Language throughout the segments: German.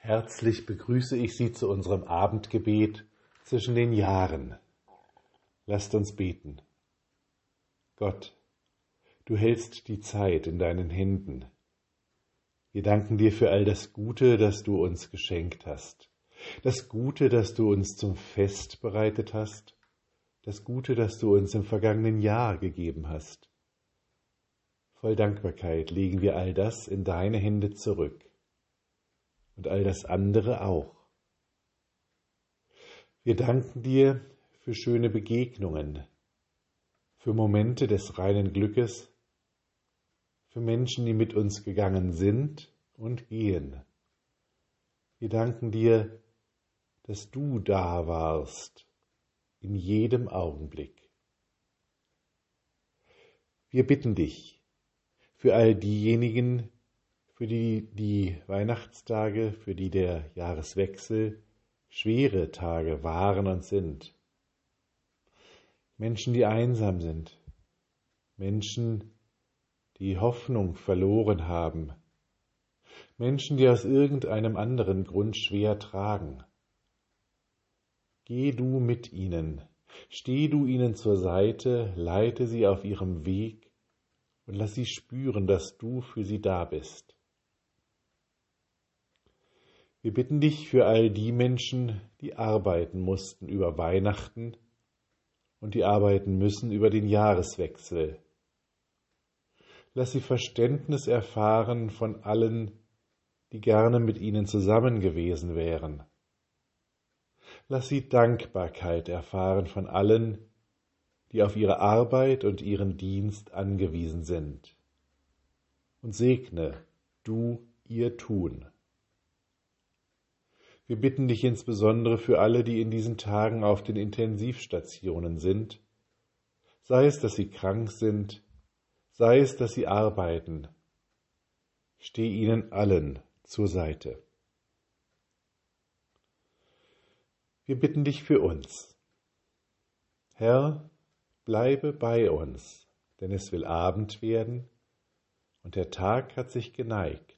Herzlich begrüße ich Sie zu unserem Abendgebet zwischen den Jahren. Lasst uns beten. Gott, du hältst die Zeit in deinen Händen. Wir danken dir für all das Gute, das du uns geschenkt hast, das Gute, das du uns zum Fest bereitet hast, das Gute, das du uns im vergangenen Jahr gegeben hast. Voll Dankbarkeit legen wir all das in deine Hände zurück und all das andere auch. Wir danken dir für schöne Begegnungen, für Momente des reinen Glückes, für Menschen, die mit uns gegangen sind und gehen. Wir danken dir, dass du da warst in jedem Augenblick. Wir bitten dich für all diejenigen, für die die Weihnachtstage, für die der Jahreswechsel schwere Tage waren und sind. Menschen, die einsam sind, Menschen, die Hoffnung verloren haben, Menschen, die aus irgendeinem anderen Grund schwer tragen. Geh du mit ihnen, steh du ihnen zur Seite, leite sie auf ihrem Weg und lass sie spüren, dass du für sie da bist. Wir bitten dich für all die Menschen, die arbeiten mussten über Weihnachten und die arbeiten müssen über den Jahreswechsel. Lass sie Verständnis erfahren von allen, die gerne mit ihnen zusammen gewesen wären. Lass sie Dankbarkeit erfahren von allen, die auf ihre Arbeit und ihren Dienst angewiesen sind. Und segne du ihr Tun. Wir bitten dich insbesondere für alle, die in diesen Tagen auf den Intensivstationen sind, sei es, dass sie krank sind, sei es, dass sie arbeiten. Steh ihnen allen zur Seite. Wir bitten dich für uns. Herr, bleibe bei uns, denn es will Abend werden und der Tag hat sich geneigt.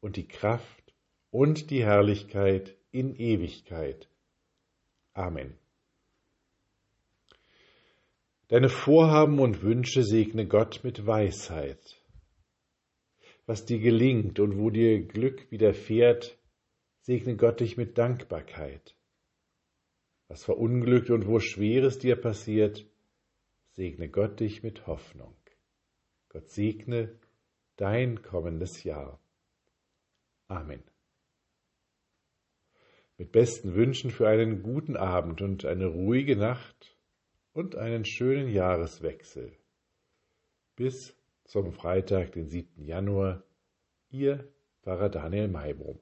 und die Kraft und die Herrlichkeit in Ewigkeit. Amen. Deine Vorhaben und Wünsche segne Gott mit Weisheit. Was dir gelingt und wo dir Glück widerfährt, segne Gott dich mit Dankbarkeit. Was verunglückt und wo Schweres dir passiert, segne Gott dich mit Hoffnung. Gott segne dein kommendes Jahr. Amen. Mit besten Wünschen für einen guten Abend und eine ruhige Nacht und einen schönen Jahreswechsel. Bis zum Freitag, den 7. Januar, Ihr Pfarrer Daniel Maibrum.